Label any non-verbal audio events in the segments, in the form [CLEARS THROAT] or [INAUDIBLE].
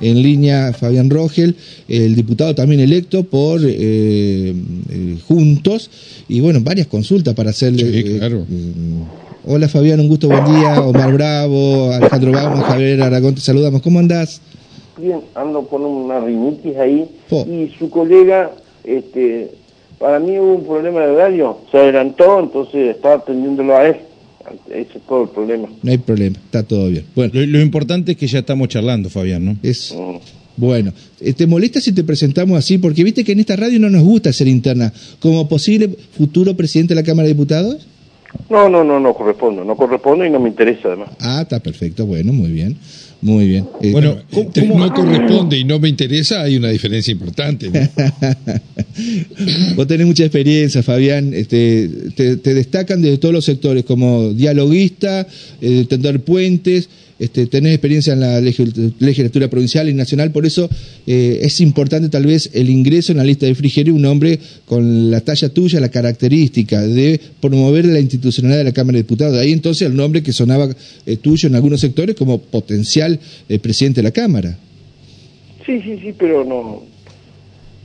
En línea Fabián Rogel, el diputado también electo por eh, eh, Juntos, y bueno, varias consultas para hacerle. Sí, claro. hola Fabián, un gusto, buen día. Omar Bravo, Alejandro Bauman, Javier Aragón, te saludamos. ¿Cómo andás? Bien, ando con una rinitis ahí. Y su colega, este, para mí hubo un problema de horario, se adelantó, entonces estaba atendiéndolo a él. Ese es todo el problema. No hay problema, está todo bien. Bueno, Lo, lo importante es que ya estamos charlando, Fabián, ¿no? es. Mm. Bueno, eh, ¿te molesta si te presentamos así? Porque viste que en esta radio no nos gusta ser interna. Como posible futuro presidente de la Cámara de Diputados. No, no, no, no corresponde, no corresponde y no me interesa además. Ah, está perfecto, bueno, muy bien. Muy bien. Eh, Bueno, ¿cómo- entre cómo- no corresponde y no me interesa, hay una diferencia importante. ¿no? [LAUGHS] Vos tenés mucha experiencia, Fabián. Este, te, te destacan desde todos los sectores, como dialoguista, eh, tender puentes. Este, tenés experiencia en la legis- legislatura provincial y nacional, por eso eh, es importante tal vez el ingreso en la lista de Frigerio, un hombre con la talla tuya, la característica de promover la institucionalidad de la Cámara de Diputados. De ahí entonces el nombre que sonaba eh, tuyo en algunos sectores como potencial eh, presidente de la Cámara. Sí, sí, sí, pero no,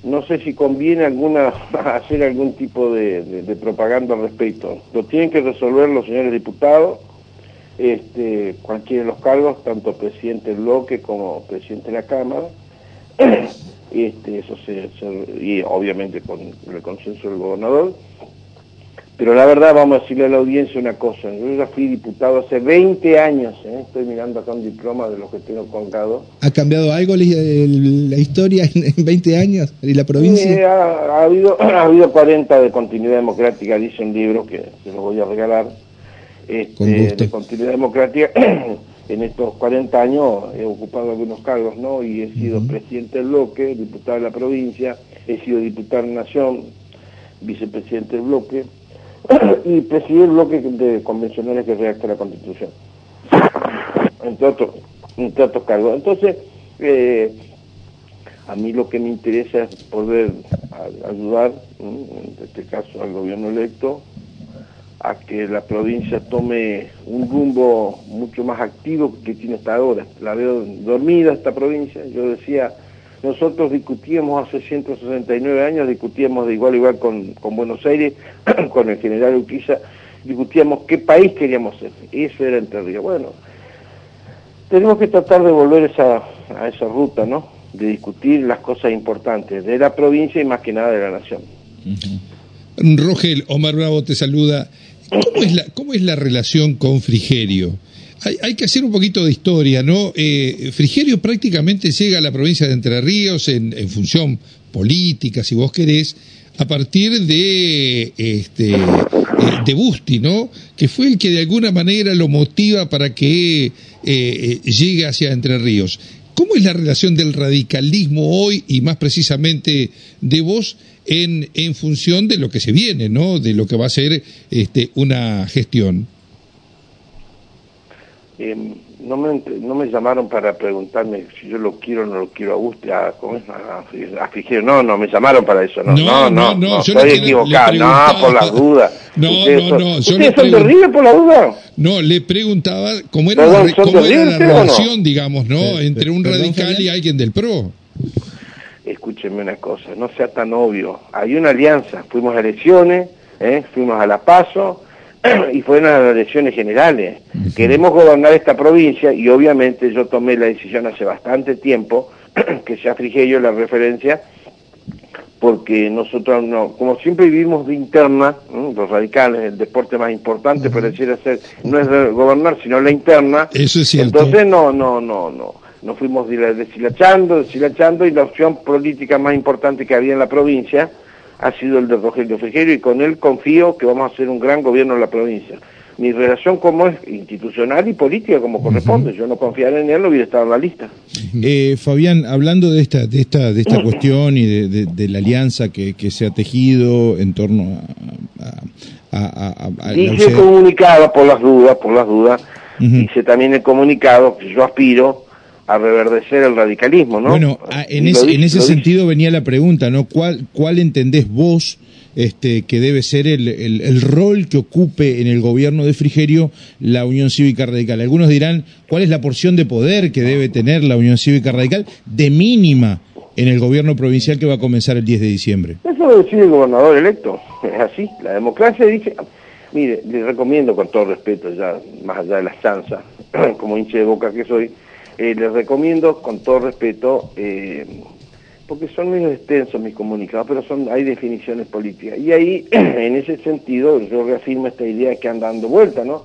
no sé si conviene alguna [LAUGHS] hacer algún tipo de, propaganda al respecto. Lo tienen que resolver los señores diputados, este, cualquiera de los cargos, tanto presidente bloque como presidente de la Cámara. [CLEARS THROAT] Este, y obviamente con el consenso del gobernador. Pero la verdad, vamos a decirle a la audiencia una cosa. Yo ya fui diputado hace 20 años, ¿eh? estoy mirando acá un diploma de los que tengo colgado. ¿Ha cambiado algo la, historia en, en 20 años y la Sí, provincia? ha, ha habido, [CLEARS THROAT] ha habido 40 de continuidad democrática, dice un libro que se los voy a regalar. Este, Con gusto. de continuidad democrática, [CLEARS THROAT] en estos 40 años he ocupado algunos cargos, ¿no? Y he sido presidente del bloque, diputado de la provincia, he sido diputado de la Nación, vicepresidente del bloque, [COUGHS] y presidí el bloque de convencionales que redacta la Constitución entre otros, entre otros cargos. Entonces, eh, a mí lo que me interesa es poder ayudar, en este caso al gobierno electo, a que la provincia tome un rumbo mucho más activo que tiene hasta ahora. La veo dormida esta provincia, yo decía, nosotros discutíamos hace 169 años, discutíamos de igual a igual con, con Buenos Aires, [CLEARS THROAT] con el general Urquiza, discutíamos qué país queríamos ser, eso era Entre Ríos. Bueno, tenemos que tratar de volver a esa ruta, ¿no? De discutir las cosas importantes de la provincia y más que nada de la nación. Rogel, Omar Bravo te saluda. ¿Cómo es la, cómo es la relación con Frigerio? Hay, que hacer un poquito de historia, ¿no? Eh, Frigerio prácticamente llega a la provincia de Entre Ríos en, en función política, si vos querés, a partir de este eh, de Busti, ¿no? Que fue el que de alguna manera lo motiva para que eh, eh, llegue hacia Entre Ríos. ¿Cómo es la relación del radicalismo hoy y más precisamente de vos en, en función de lo que se viene, ¿no? De lo que va a ser este, una gestión. Eh, no, me, no me llamaron para preguntarme si yo lo quiero o no lo quiero a Gusti, a, a, a Frigerio. No, no me llamaron para eso, no, No, no, no, no, no, estoy equivocado, preguntaba. no, por las dudas. [LAUGHS] No, Ustedes no, no, ¿Ustedes son terribles por la duda? No, le preguntaba cómo era, Perdón, la, re- ¿son cómo era la relación, digamos, ¿no? Sí, Entre un radical y alguien del PRO. Escúchenme una cosa, no sea tan obvio. Hay una alianza, fuimos a elecciones, ¿eh? fuimos a la PASO [CLEARS THROAT] y fueron las elecciones generales. Queremos gobernar esta provincia y obviamente yo tomé la decisión hace bastante tiempo [CLEARS THROAT] que sea Frigerio la referencia porque nosotros no, como siempre vivimos de interna, los radicales, el deporte más importante pareciera ser, no es gobernar, sino la interna, Eso es cierto. entonces no, no, no, no, nos fuimos deshilachando, deshilachando y la opción política más importante que había en la provincia ha sido el de Rogelio Frigerio y con él confío que vamos a hacer un gran gobierno en la provincia. Mi relación como es institucional y política como corresponde, yo no confiara en él no hubiera estado en la lista. Eh, Fabián, hablando de esta, de esta, de esta cuestión y de, de- de la alianza que, que se ha tejido en torno a, a, a- a- por las dudas, por las dudas, Ujú. dice también el comunicado que yo aspiro a reverdecer el radicalismo, ¿no? Bueno, ah, en, en ese sentido venía la pregunta, ¿no? ¿Cuál, cuál entendés vos este, que debe ser el, el, rol que ocupe en el gobierno de Frigerio la Unión Cívica Radical? Algunos dirán, ¿cuál es la porción de poder que debe tener la Unión Cívica Radical de mínima en el gobierno provincial que va a comenzar el 10 de diciembre? Eso lo decide el gobernador electo, [LAUGHS] es así. La democracia dice, mire, le recomiendo con todo respeto, ya más allá de la chanza, [CLEARS THROAT] como hinche de boca que soy, eh, les recomiendo con todo respeto, eh, porque son muy extensos mis comunicados, pero son hay definiciones políticas. Y ahí, [CLEARS THROAT] en ese sentido, yo reafirmo esta idea que han dando vuelta, ¿no?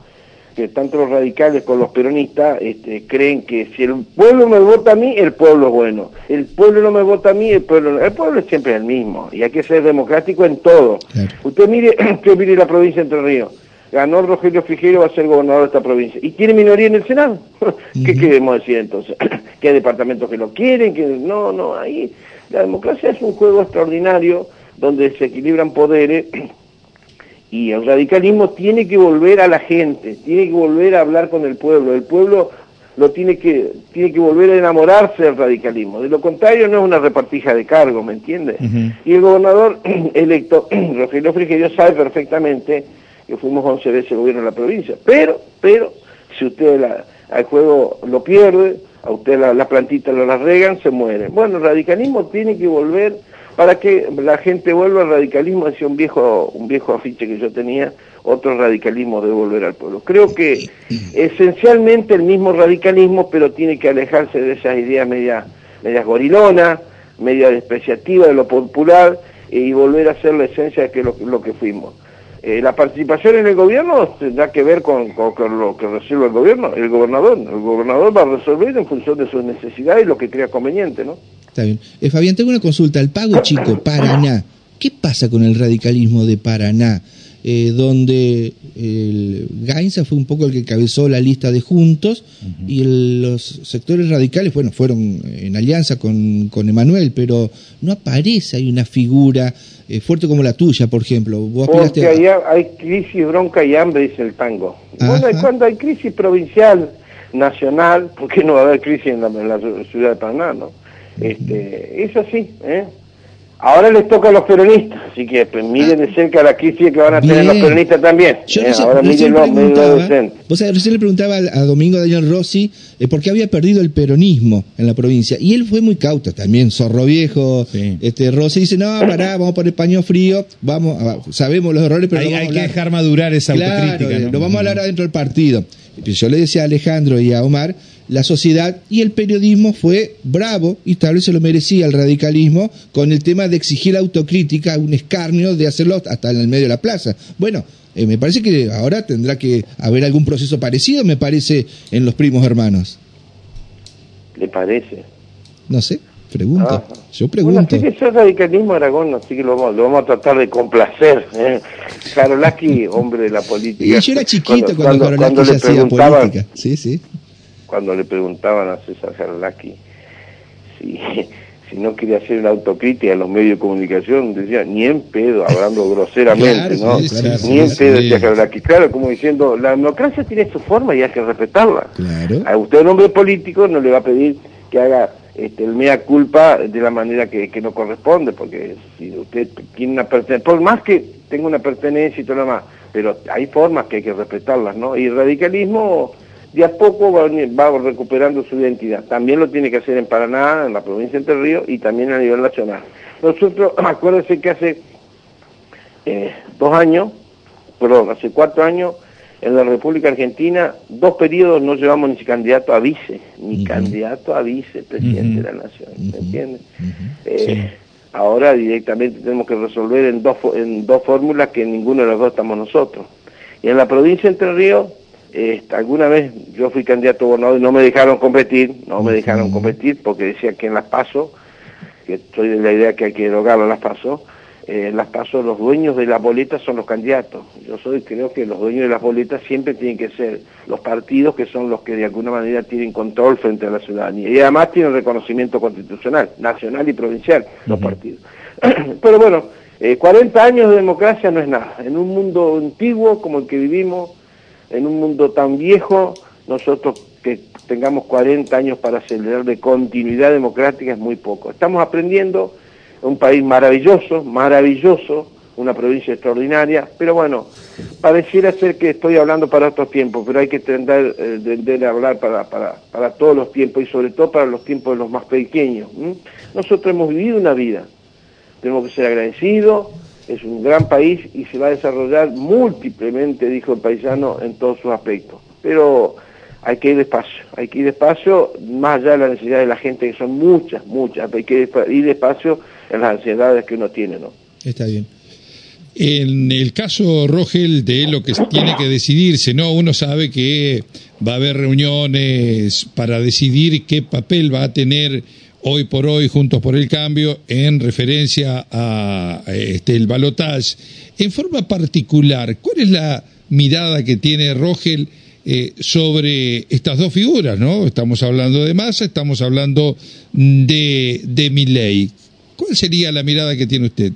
que tanto los radicales como los peronistas este, creen que si el pueblo me vota a mí, el pueblo es bueno. El pueblo no me vota a mí, el pueblo no. El pueblo es siempre el mismo y hay que ser democrático en todo. Usted mire, [CLEARS THROAT] usted mire la provincia de Entre Ríos ganó Rogelio Frigerio, va a ser gobernador de esta provincia. ¿Y tiene minoría en el Senado? [LAUGHS] ¿Qué queremos decir entonces? [CLEARS THROAT] ¿Que hay departamentos que lo quieren? que No, no, ahí la democracia es un juego extraordinario donde se equilibran poderes [CLEARS THROAT] y el radicalismo tiene que volver a la gente, tiene que volver a hablar con el pueblo. El pueblo lo tiene que, tiene que volver a enamorarse del radicalismo. De lo contrario no es una repartija de cargos, ¿me entiende? Y el gobernador [CLEARS THROAT] electo, Rogelio Frigerio, sabe perfectamente que fuimos 11 veces gobierno de la provincia. Pero, pero, si usted la, al juego lo pierde, a usted la, la plantita lo la regan, se muere. Bueno, el radicalismo tiene que volver, para que la gente vuelva al radicalismo, decía un viejo, un viejo afiche que yo tenía, otro radicalismo de volver al pueblo. Creo que esencialmente el mismo radicalismo, pero tiene que alejarse de esas ideas medias, medias gorilonas, media despreciativas de lo popular, y volver a ser la esencia de que lo que fuimos. Eh, la participación en el gobierno tendrá que ver con, lo que recibe el gobierno, el gobernador. El gobernador va a resolver en función de sus necesidades y lo que crea conveniente, ¿no? Está bien. Eh, Fabián, tengo una consulta. El Pago Chico, Paraná. ¿Qué pasa con el radicalismo de Paraná? Eh, donde el Gainza fue un poco el que cabezó la lista de Juntos y los sectores radicales, bueno, fueron en alianza con, con Emanuel, pero no aparece ahí una figura eh, fuerte como la tuya, por ejemplo. Porque hay crisis, bronca y hambre, dice el tango. Bueno, cuando hay crisis provincial, nacional, ¿por qué no va a haber crisis en la, en la ciudad de Paraná, no? Este, es así, ¿eh? Ahora les toca a los peronistas, así que pues, miren de cerca la crisis que van a tener los peronistas también. Yo eh, ahora miren Vos sabés, recién le preguntaba a, Domingo Daniel Rossi eh, por qué había perdido el peronismo en la provincia. Y él fue muy cauto también, zorro viejo. Este Rossi dice, no, pará, [LAUGHS] vamos a poner paño frío, vamos, sabemos los errores, pero hay, hay que dejar madurar esa autocrítica. ¿no? Lo vamos a hablar adentro del partido. Yo le decía a Alejandro y a Omar la sociedad y el periodismo fue bravo y tal vez se lo merecía el radicalismo con el tema de exigir autocrítica, un escarnio de hacerlo hasta en el medio de la plaza. Bueno, eh, me parece que ahora tendrá que haber algún proceso parecido, me parece, en los primos hermanos. ¿Le parece? No sé, pregunto. Yo pregunto. Bueno, así que es radicalismo Aragón, así que lo vamos, a tratar de complacer. ¿eh? Karolaki, hombre de la política. Y yo era chiquito cuando, cuando, ya hacía política. Sí, sí cuando le preguntaban a César Jarlaki si, [LAUGHS] si no quería hacer una autocrítica en los medios de comunicación, decía, ni en pedo, hablando [LAUGHS] groseramente, ¿no? ni en pedo, decía Jarlaki. Claro, como diciendo, la democracia tiene su forma y hay que respetarla. A usted, un hombre político, no le va a pedir que haga este, el mea culpa de la manera que, que no corresponde, porque si usted tiene una pertenencia, por más que tenga una pertenencia y todo lo demás, pero hay formas que hay que respetarlas, ¿no? Y radicalismo de a poco va, recuperando su identidad. También lo tiene que hacer en Paraná, en la provincia de Entre Ríos y también a nivel nacional. Nosotros, [CLEARS THROAT] acuérdense que hace eh, dos años, perdón, hace cuatro años, en la República Argentina, dos periodos no llevamos ni candidato a vice, ni candidato a vicepresidente de la Nación, ¿me entiendes? Eh, ahora directamente tenemos que resolver en dos, en dos fórmulas que ninguno de los dos estamos nosotros. Y en la provincia de Entre Ríos este, alguna vez yo fui candidato a gobernador y no me dejaron competir, no me dejaron competir porque decía que en las PASO, que estoy de la idea que hay que derogar las PASO, eh, en las PASO los dueños de las boletas son los candidatos. Yo soy, creo que los dueños de las boletas siempre tienen que ser los partidos que son los que de alguna manera tienen control frente a la ciudadanía. Y además tienen reconocimiento constitucional, nacional y provincial, los partidos. [CLEARS THROAT] Pero bueno, 40 eh, años de democracia no es nada. En un mundo antiguo como el que vivimos, en un mundo tan viejo, nosotros que tengamos 40 años para acelerar de continuidad democrática es muy poco. Estamos aprendiendo, un país maravilloso, maravilloso, una provincia extraordinaria, pero bueno, pareciera ser que estoy hablando para otros tiempos, pero hay que tender, eh, hablar para, para, para, todos los tiempos y sobre todo para los tiempos de los más pequeños. Nosotros hemos vivido una vida, tenemos que ser agradecidos, es un gran país y se va a desarrollar múltiplemente, dijo el paisano, en todos sus aspectos. Pero hay que ir despacio, hay que ir despacio, más allá de la necesidad de la gente, que son muchas, muchas, hay que ir despacio en las ansiedades que uno tiene, ¿no? Está bien. En el caso, Rogel, de lo que tiene que decidirse, ¿no? Uno sabe que va a haber reuniones para decidir qué papel va a tener hoy por hoy Juntos por el Cambio en referencia a este el balotage. En forma particular, ¿cuál es la mirada que tiene Rogel eh, sobre estas dos figuras, ¿no? Estamos hablando de Massa, estamos hablando de, de Milley. ¿Cuál sería la mirada que tiene usted?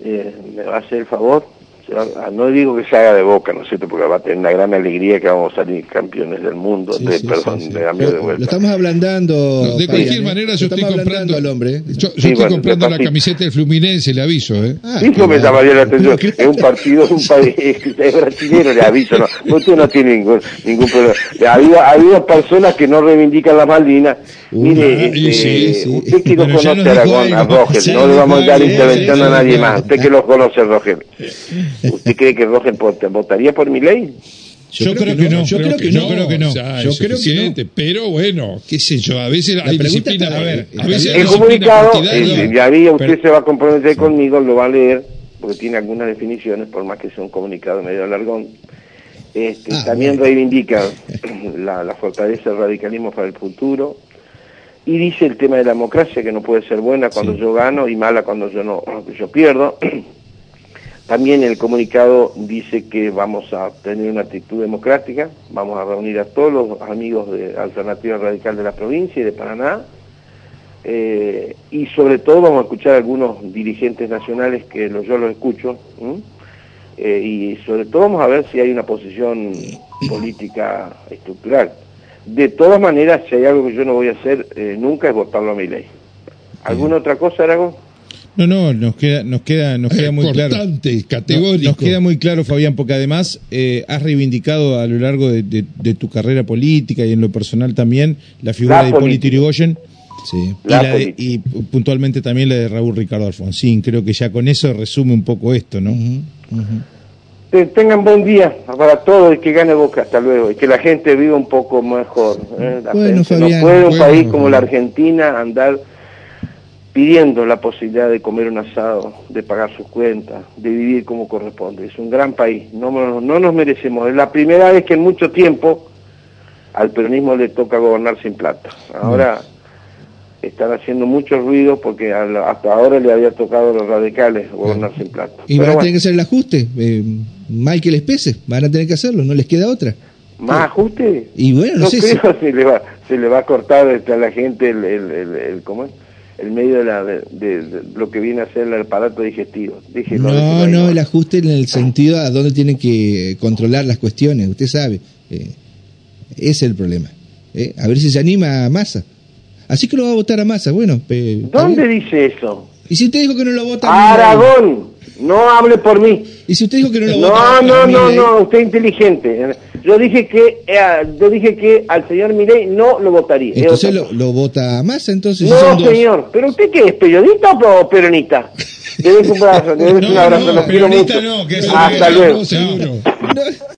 Eh, ¿Me va a hacer el favor? Ah, no digo que se haga de boca, ¿no es cierto? Porque va a tener una gran alegría que vamos a salir campeones del mundo. de, perdón, de, vuelta. Lo estamos ablandando. de cualquier manera, yo estoy comprando. Al hombre. Yo, estoy comprando la camiseta del Fluminense, le aviso, ¿eh? Ah, Eso me llamaría la atención. [LAUGHS] Es un partido, es un país, es brasileño, le aviso. No, usted no tiene ningún, ningún problema. Ha habido, ha habido personas que no reivindican las Malvinas. Mire, este, usted que lo conoce a, a Roger, no le vamos a dar intervención a nadie más. Usted que lo conoce, Roger. ¿Usted cree que Roger votaría por mi ley? Yo, creo, que no. Yo creo que no. Yo creo que no. yo creo que no. Pero bueno, qué sé yo, a veces hay disciplina. A ver, a veces el comunicado, ya había, usted se va a comprometer conmigo, lo va a leer, porque tiene algunas definiciones, por más que sea un comunicado medio largón. Este, ah, también reivindica [LAUGHS] la, la fortaleza del radicalismo para el futuro, y dice el tema de la democracia que no puede ser buena cuando yo gano y mala cuando yo no yo pierdo También el comunicado dice que vamos a tener una actitud democrática, vamos a reunir a todos los amigos de Alternativa Radical de la provincia y de Paraná, eh, y sobre todo vamos a escuchar a algunos dirigentes nacionales que yo los escucho, eh, y sobre todo vamos a ver si hay una posición política estructural. De todas maneras, si hay algo que yo no voy a hacer eh, nunca es votarlo a mi ley. ¿Alguna otra cosa, Aragón? No, no, nos queda, nos queda, nos queda muy claro. categórico. Nos, queda muy claro, Fabián, porque además eh, has reivindicado a lo largo de, tu carrera política y en lo personal también la figura de Hipólito Yrigoyen. Sí. Y, puntualmente también la de Raúl Ricardo Alfonsín. Creo que ya con eso resume un poco esto, ¿no? tengan buen día para todos y que gane Boca. Hasta luego. Y que la gente viva un poco mejor. ¿eh? no puede un país como la Argentina andar pidiendo la posibilidad de comer un asado, de pagar sus cuentas, de vivir como corresponde. Es un gran país, no, no nos merecemos. Es la primera vez que en mucho tiempo al peronismo le toca gobernar sin plata. Ahora están haciendo mucho ruido porque hasta ahora le había tocado a los radicales gobernar sin plata. Y van a tener que hacer el ajuste, eh, mal que les pese, van a tener que hacerlo, no les queda otra. ¿Más ajuste? Y bueno, no, sé creo si... [LAUGHS] se, le va, se le va a cortar a la gente el, el, el ¿cómo es? El medio de, la, de, lo que viene a ser el aparato digestivo. no, no, el ajuste en el sentido a dónde tienen que controlar las cuestiones, usted sabe. Eh, ese es el problema. Eh, a ver si se anima a Massa. Así que lo va a votar a Massa, bueno. ¿Dónde dice eso? ¿Y si usted dijo que no lo vota? Aragón, no hable por mí. ¿Y si usted dijo que no lo vota? No, no, no, no, usted es inteligente. Yo dije que eh, yo dije que al señor Milei no lo votaría. Entonces lo, lo, vota más, entonces. No, señor. ¿Pero usted qué es? ¿Periodista o peronista? Le doy un abrazo, le doy un abrazo, no, quiero mucho. No, que Hasta luego.